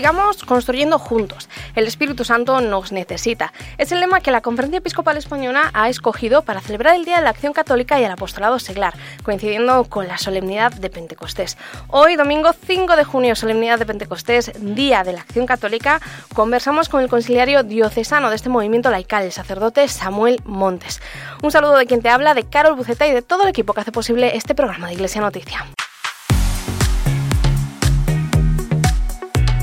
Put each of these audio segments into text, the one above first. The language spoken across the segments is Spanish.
Sigamos construyendo juntos. El Espíritu Santo nos necesita. Es el lema que la Conferencia Episcopal Española ha escogido para celebrar el Día de la Acción Católica y el Apostolado Seglar, coincidiendo con la solemnidad de Pentecostés. Hoy, domingo 5 de junio, solemnidad de Pentecostés, Día de la Acción Católica, conversamos con el conciliario diocesano de este movimiento laical, el sacerdote Samuel Montes. Un saludo de quien te habla, de Carol Buceta y de todo el equipo que hace posible este programa de Iglesia Noticia.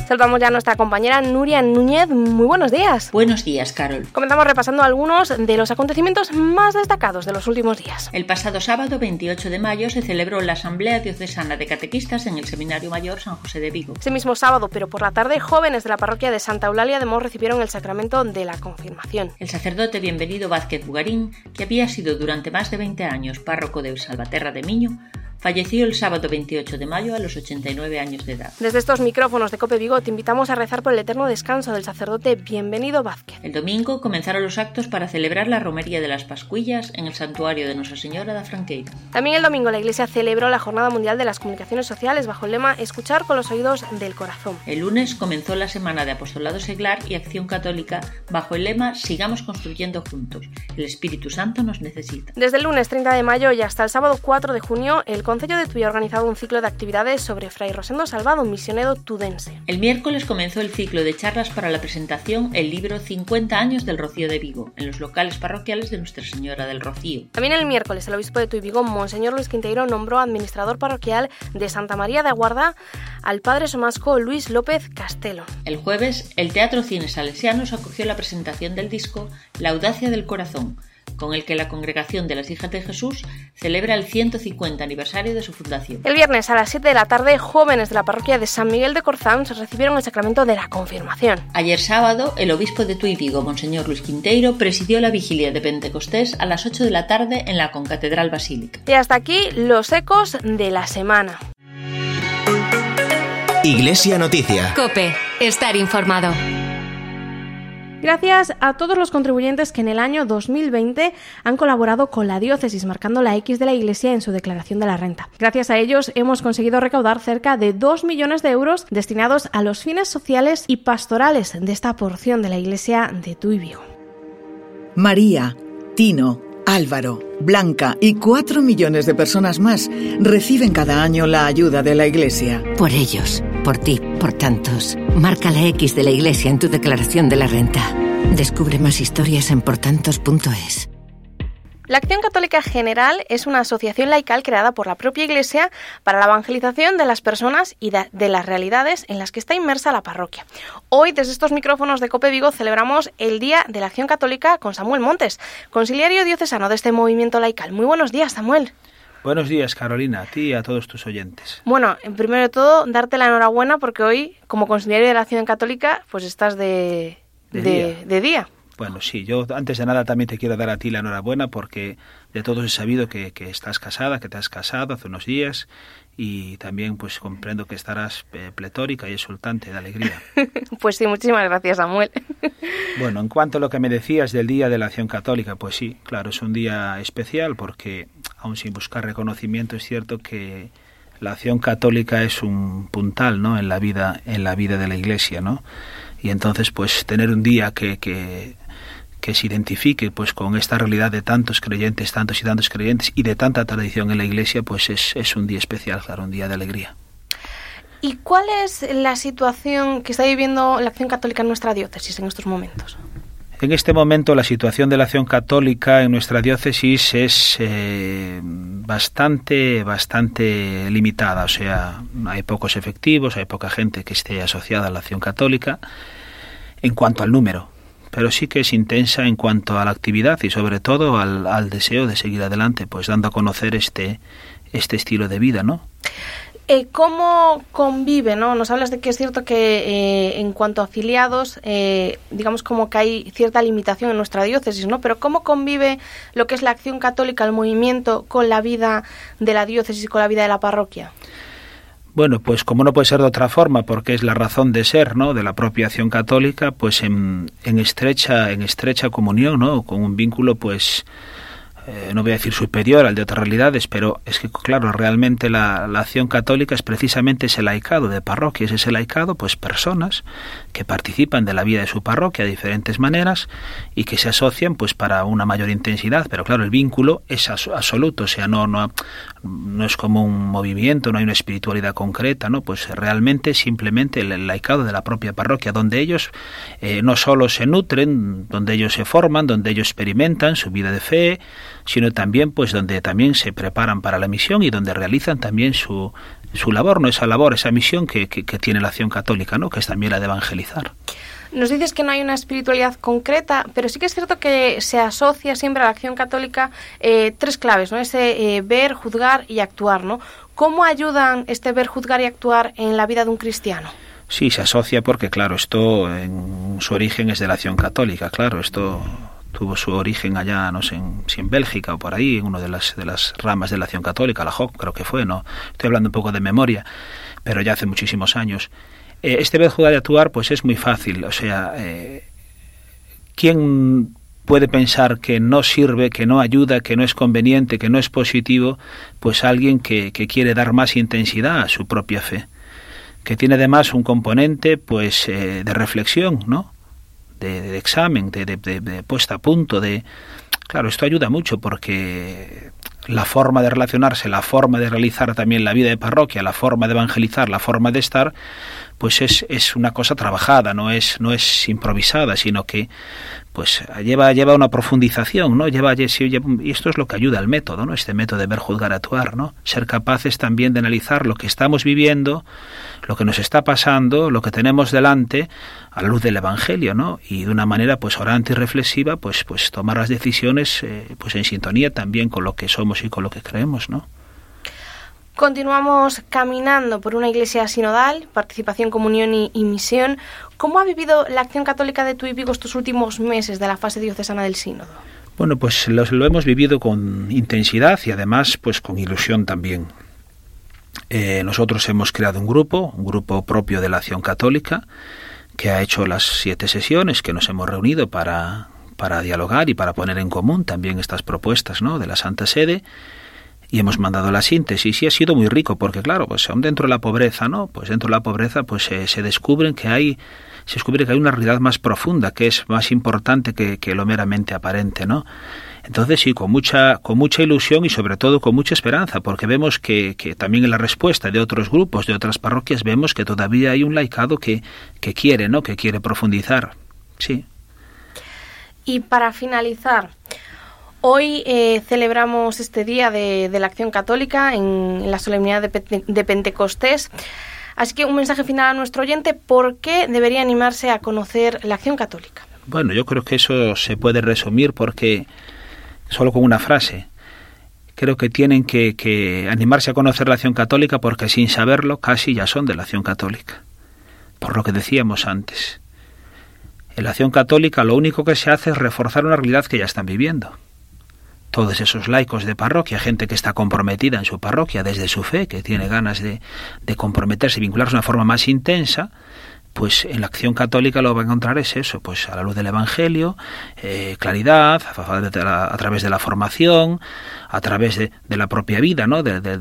Salvamos ya a nuestra compañera Nuria Núñez. Muy buenos días. Buenos días, Carol. Comenzamos repasando algunos de los acontecimientos más destacados de los últimos días. El pasado sábado 28 de mayo se celebró la Asamblea Diocesana de Catequistas en el Seminario Mayor San José de Vigo. Ese mismo sábado, pero por la tarde, jóvenes de la parroquia de Santa Eulalia de Mos recibieron el sacramento de la confirmación. El sacerdote Bienvenido Vázquez Bugarín, que había sido durante más de 20 años párroco de Salvaterra de Miño, Falleció el sábado 28 de mayo a los 89 años de edad. Desde estos micrófonos de Cope Vigo te invitamos a rezar por el eterno descanso del sacerdote Bienvenido Vázquez. El domingo comenzaron los actos para celebrar la romería de las Pascuillas en el santuario de Nuestra Señora da Franqueira. También el domingo la Iglesia celebró la Jornada Mundial de las Comunicaciones Sociales bajo el lema Escuchar con los oídos del corazón. El lunes comenzó la semana de apostolado seglar y acción católica bajo el lema Sigamos construyendo juntos. El Espíritu Santo nos necesita. Desde el lunes 30 de mayo y hasta el sábado 4 de junio, el Concello de Tui ha organizado un ciclo de actividades sobre Fray Rosendo Salvado, misionero tudense. El miércoles comenzó el ciclo de charlas para la presentación el libro 50 años del Rocío de Vigo, en los locales parroquiales de Nuestra Señora del Rocío. También el miércoles el obispo de Tui Vigo, Monseñor Luis Quinteiro, nombró administrador parroquial de Santa María de Aguarda al padre somasco Luis López Castelo. El jueves, el Teatro Cine Salesianos acogió la presentación del disco La Audacia del Corazón, con el que la Congregación de las Hijas de Jesús celebra el 150 aniversario de su fundación. El viernes a las 7 de la tarde, jóvenes de la parroquia de San Miguel de Corzán recibieron el sacramento de la confirmación. Ayer sábado, el obispo de Tuy Vigo, Monseñor Luis Quinteiro, presidió la vigilia de Pentecostés a las 8 de la tarde en la Concatedral Basílica. Y hasta aquí los ecos de la semana. Iglesia Noticia. Cope, estar informado. Gracias a todos los contribuyentes que en el año 2020 han colaborado con la diócesis marcando la X de la Iglesia en su declaración de la renta. Gracias a ellos hemos conseguido recaudar cerca de 2 millones de euros destinados a los fines sociales y pastorales de esta porción de la Iglesia de Tuibio. María, Tino, Álvaro, Blanca y cuatro millones de personas más reciben cada año la ayuda de la Iglesia. Por ellos, por ti, por tantos. Marca la X de la Iglesia en tu declaración de la renta. Descubre más historias en portantos.es. La Acción Católica General es una asociación laical creada por la propia Iglesia para la evangelización de las personas y de, las realidades en las que está inmersa la parroquia. Hoy, desde estos micrófonos de Cope Vigo, celebramos el Día de la Acción Católica con Samuel Montes, conciliario diocesano de este movimiento laical. Muy buenos días, Samuel. Buenos días, Carolina, a ti y a todos tus oyentes. Bueno, primero de todo, darte la enhorabuena porque hoy, como conciliario de la Acción Católica, pues estás de, de día. Bueno, sí, yo antes de nada también te quiero dar a ti la enhorabuena porque de todos he sabido que, que estás casada, que te has casado hace unos días y también pues comprendo que estarás eh, pletórica y exultante de alegría. pues sí, muchísimas gracias Samuel. bueno, en cuanto a lo que me decías del Día de la Acción Católica, pues sí, claro, es un día especial porque aun sin buscar reconocimiento es cierto que la acción católica es un puntal, ¿no? en la vida en la vida de la Iglesia, ¿no? Y entonces pues tener un día que, que que se identifique pues con esta realidad de tantos creyentes, tantos y tantos creyentes y de tanta tradición en la Iglesia, pues es, es un día especial, claro, un día de alegría. ¿Y cuál es la situación que está viviendo la acción católica en nuestra diócesis en estos momentos? En este momento la situación de la acción católica en nuestra diócesis es eh, bastante, bastante limitada. O sea, hay pocos efectivos, hay poca gente que esté asociada a la acción católica en cuanto al número pero sí que es intensa en cuanto a la actividad y sobre todo al, deseo de seguir adelante, pues dando a conocer este, este estilo de vida, ¿no? Eh, ¿Cómo convive? ¿no? Nos hablas de que es cierto que eh, en cuanto a afiliados, eh, digamos como que hay cierta limitación en nuestra diócesis, ¿no? Pero ¿cómo convive lo que es la acción católica, el movimiento, con la vida de la diócesis y con la vida de la parroquia? Bueno, pues como no puede ser de otra forma, porque es la razón de ser, ¿no? De la propia acción católica, pues en, en estrecha, en estrecha comunión, ¿no? Con un vínculo, pues, eh, no voy a decir superior al de otras realidades, pero es que, claro, realmente la, acción católica es precisamente ese laicado de parroquias, ese laicado, pues personas que participan de la vida de su parroquia de diferentes maneras y que se asocian, pues para una mayor intensidad, pero claro, el vínculo es absoluto, o sea, no, no, no es como un movimiento, no hay una espiritualidad concreta, ¿no? Pues realmente simplemente el laicado de la propia parroquia, donde ellos eh, no solo se nutren, donde ellos se forman, donde ellos experimentan su vida de fe, sino también pues donde también se preparan para la misión y donde realizan también su, su labor, no esa labor, esa misión que, que, tiene la acción católica, ¿no? que es también la de evangelizar. Nos dices que no hay una espiritualidad concreta, pero sí que es cierto que se asocia siempre a la acción católica eh, tres claves, ¿no? Ese eh, ver, juzgar y actuar, ¿no? ¿Cómo ayudan este ver, juzgar y actuar en la vida de un cristiano? Sí, se asocia porque, claro, esto en su origen es de la acción católica, claro, esto tuvo su origen allá, no sé, en, si en Bélgica o por ahí, en una de las, de las ramas de la acción católica, la JOC creo que fue, ¿no? Estoy hablando un poco de memoria, pero ya hace muchísimos años. Eh, este vez jugar de actuar, pues es muy fácil, o sea, eh, ¿quién puede pensar que no sirve, que no ayuda, que no es conveniente, que no es positivo, pues alguien que, que quiere dar más intensidad a su propia fe, que tiene además un componente pues eh, de reflexión, ¿no? De, examen, de, de, puesta a punto, de... Claro, esto ayuda mucho porque la forma de relacionarse, la forma de realizar también la vida de parroquia, la forma de evangelizar, la forma de estar, pues es, es una cosa trabajada, no es, no es improvisada, sino que pues lleva, lleva una profundización, ¿no? Lleva, y esto es lo que ayuda al método, ¿no? Este método de ver, juzgar, actuar, ¿no? Ser capaces también de analizar lo que estamos viviendo, lo que nos está pasando, lo que tenemos delante, a la luz del Evangelio, ¿no? Y de una manera, pues, orante y reflexiva, pues, pues tomar las decisiones, eh, pues, en sintonía también con lo que somos y con lo que creemos, ¿no? Continuamos caminando por una iglesia sinodal, participación, comunión y, misión. ¿Cómo ha vivido la acción católica de Tui Vigo estos últimos meses de la fase diocesana del sínodo? Bueno, pues lo, lo hemos vivido con intensidad y además pues con ilusión también. Eh, nosotros hemos creado un grupo, un grupo propio de la acción católica, que ha hecho las siete sesiones que nos hemos reunido para, para dialogar y para poner en común también estas propuestas ¿no? de la Santa Sede y hemos mandado la síntesis. Y ha sido muy rico porque claro pues aún dentro de la pobreza no pues dentro de la pobreza pues se descubren que hay se descubre que hay una realidad más profunda que es más importante que, que lo meramente aparente no entonces sí con mucha con mucha ilusión y sobre todo con mucha esperanza porque vemos que, que también en la respuesta de otros grupos de otras parroquias vemos que todavía hay un laicado que, que quiere no que quiere profundizar. Sí. Y para finalizar Hoy eh, celebramos este día de, la acción católica en, la solemnidad de, Pentecostés. Así que un mensaje final a nuestro oyente, ¿por qué debería animarse a conocer la acción católica? Bueno, yo creo que eso se puede resumir porque solo con una frase. Creo que tienen que, que animarse a conocer la acción católica porque sin saberlo casi ya son de la acción católica. Por lo que decíamos antes. En la acción católica lo único que se hace es reforzar una realidad que ya están viviendo todos esos laicos de parroquia, gente que está comprometida en su parroquia desde su fe, que tiene ganas de, de comprometerse y vincularse de una forma más intensa, pues en la acción católica lo va a encontrar es eso, pues a la luz del Evangelio, eh, claridad, a, través de la formación, a través de, la propia vida, ¿no? De, de,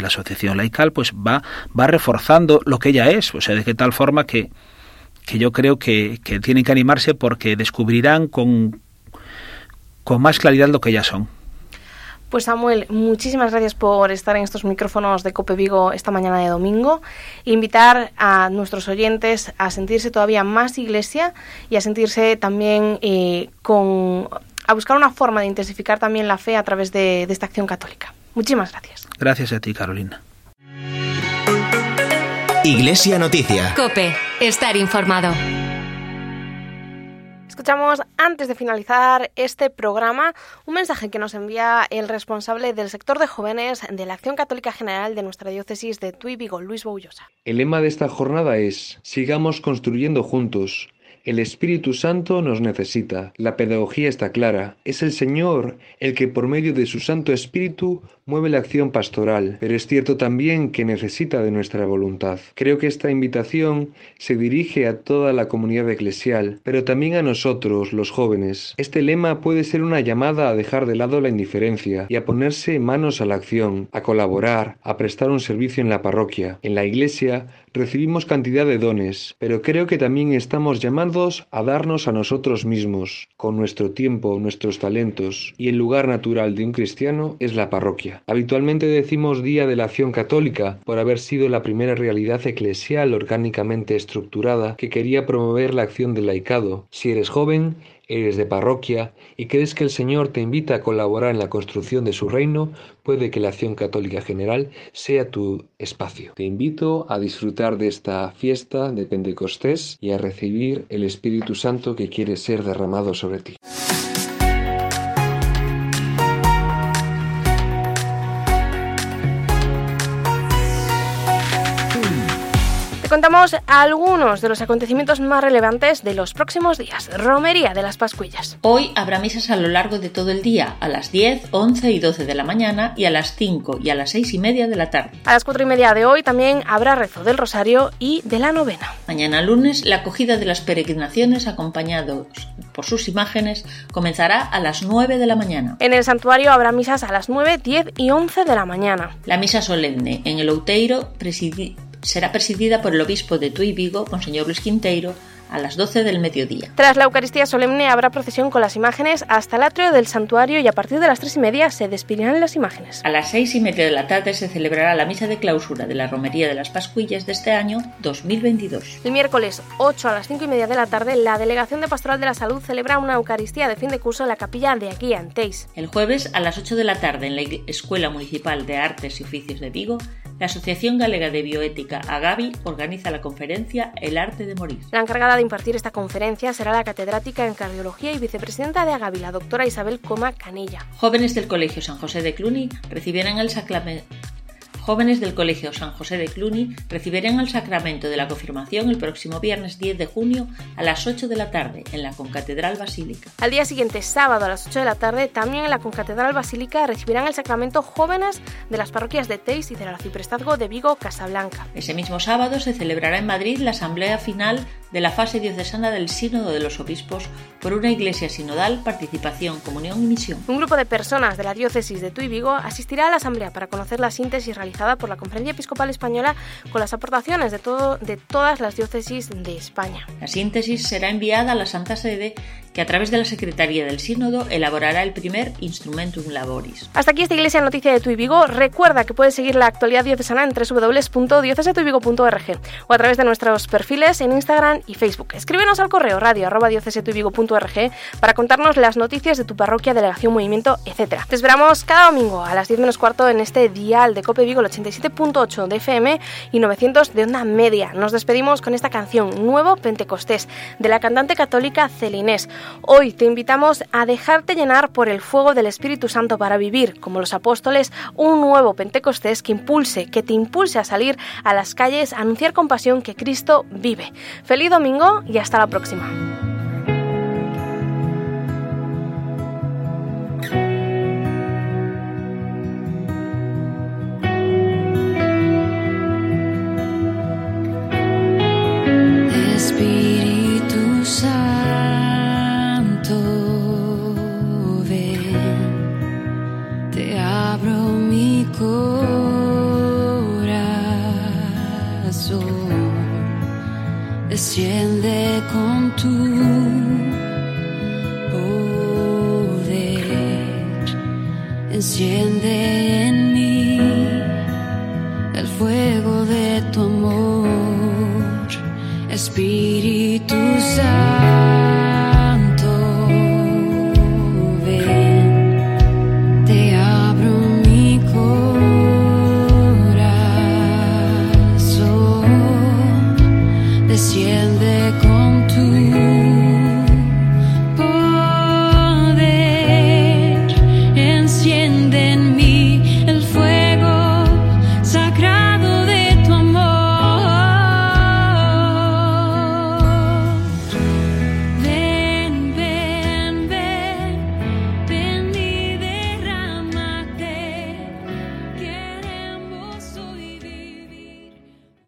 la asociación laical, pues va, va reforzando lo que ella es, o sea, de tal forma que, que yo creo que, que tienen que animarse porque descubrirán con, con más claridad lo que ya son. Pues Samuel, muchísimas gracias por estar en estos micrófonos de Cope Vigo esta mañana de domingo. Invitar a nuestros oyentes a sentirse todavía más iglesia y a sentirse también eh, con a buscar una forma de intensificar también la fe a través de, de esta acción católica. Muchísimas gracias. Gracias a ti, Carolina. Iglesia Noticia. Cope, estar informado. Escuchamos antes de finalizar este programa un mensaje que nos envía el responsable del sector de jóvenes de la Acción Católica General de nuestra diócesis de Tuy Vigo, Luis Boullosa. El lema de esta jornada es Sigamos construyendo juntos El Espíritu Santo nos necesita. La pedagogía está clara. Es el Señor el que por medio de su Santo Espíritu mueve la acción pastoral, pero es cierto también que necesita de nuestra voluntad. Creo que esta invitación se dirige a toda la comunidad eclesial, pero también a nosotros, los jóvenes. Este lema puede ser una llamada a dejar de lado la indiferencia y a ponerse manos a la acción, a colaborar, a prestar un servicio en la parroquia. En la iglesia recibimos cantidad de dones, pero creo que también estamos llamados a darnos a nosotros mismos, con nuestro tiempo, nuestros talentos, y el lugar natural de un cristiano es la parroquia. Habitualmente decimos Día de la Acción Católica por haber sido la primera realidad eclesial orgánicamente estructurada que quería promover la acción del laicado. Si eres joven, eres de parroquia y crees que el Señor te invita a colaborar en la construcción de su reino, puede que la acción católica general sea tu espacio. Te invito a disfrutar de esta fiesta de Pentecostés y a recibir el Espíritu Santo que quiere ser derramado sobre ti. Contamos algunos de los acontecimientos más relevantes de los próximos días. Romería de las Pascuillas. Hoy habrá misas a lo largo de todo el día, a las 10, 11 y 12 de la mañana y a las 5 y a las 6 y media de la tarde. A las 4 y media de hoy también habrá rezo del Rosario y de la novena. Mañana lunes la acogida de las peregrinaciones acompañados por sus imágenes comenzará a las 9 de la mañana. En el santuario habrá misas a las 9, 10 y 11 de la mañana. La misa solemne en el Outeiro presidi será presidida por el obispo de Tui Vigo, Monseñor Luis Quinteiro, a las 12 del mediodía. Tras la Eucaristía solemne habrá procesión con las imágenes hasta el atrio del santuario y a partir de las 3 y media se despedirán las imágenes. A las 6 y media de la tarde se celebrará la misa de clausura de la Romería de las Pascuillas de este año 2022. El miércoles 8 a las 5 y media de la tarde la Delegación de Pastoral de la Salud celebra una Eucaristía de fin de curso en la capilla de aquí en Teis. El jueves a las 8 de la tarde en la Escuela Municipal de Artes y Oficios de Vigo la Asociación Galega de Bioética, AGABI, organiza la conferencia El arte de morir. La encargada de impartir esta conferencia será la catedrática en cardiología y vicepresidenta de AGABI, la doctora Isabel Coma Canilla. Jóvenes del Colegio San José de Cluny recibirán el sacramento jóvenes del Colegio San José de Cluny recibirán el sacramento de la confirmación el próximo viernes 10 de junio a las 8 de la tarde en la Concatedral Basílica. Al día siguiente, sábado a las 8 de la tarde, también en la Concatedral Basílica recibirán el sacramento jóvenes de las parroquias de Teis y del Arciprestazgo de Vigo Casablanca. Ese mismo sábado se celebrará en Madrid la asamblea final de la fase diocesana del Sínodo de los Obispos por una iglesia sinodal, participación, comunión y misión. Un grupo de personas de la diócesis de Tuy Vigo asistirá a la asamblea para conocer la síntesis realizada por la Conferencia Episcopal Española con las aportaciones de, todo, de todas las diócesis de España. La síntesis será enviada a la Santa Sede que a través de la Secretaría del Sínodo elaborará el primer Instrumentum Laboris. Hasta aquí esta Iglesia Noticia de Tuy Vigo. Recuerda que puedes seguir la actualidad diocesana en www.diocesetuyvigo.org o a través de nuestros perfiles en Instagram y Facebook. Escríbenos al correo radio arroba para contarnos las noticias de tu parroquia, delegación, movimiento, etc. Te esperamos cada domingo a las 10 menos cuarto en este dial de Cope Vigo, el 87.8 de FM y 900 de onda media. Nos despedimos con esta canción, Nuevo Pentecostés, de la cantante católica Celinés. Hoy te invitamos a dejarte llenar por el fuego del Espíritu Santo para vivir, como los apóstoles, un nuevo Pentecostés que impulse, que te impulse a salir a las calles a anunciar con pasión que Cristo vive. Feliz domingo y hasta la próxima. desciende con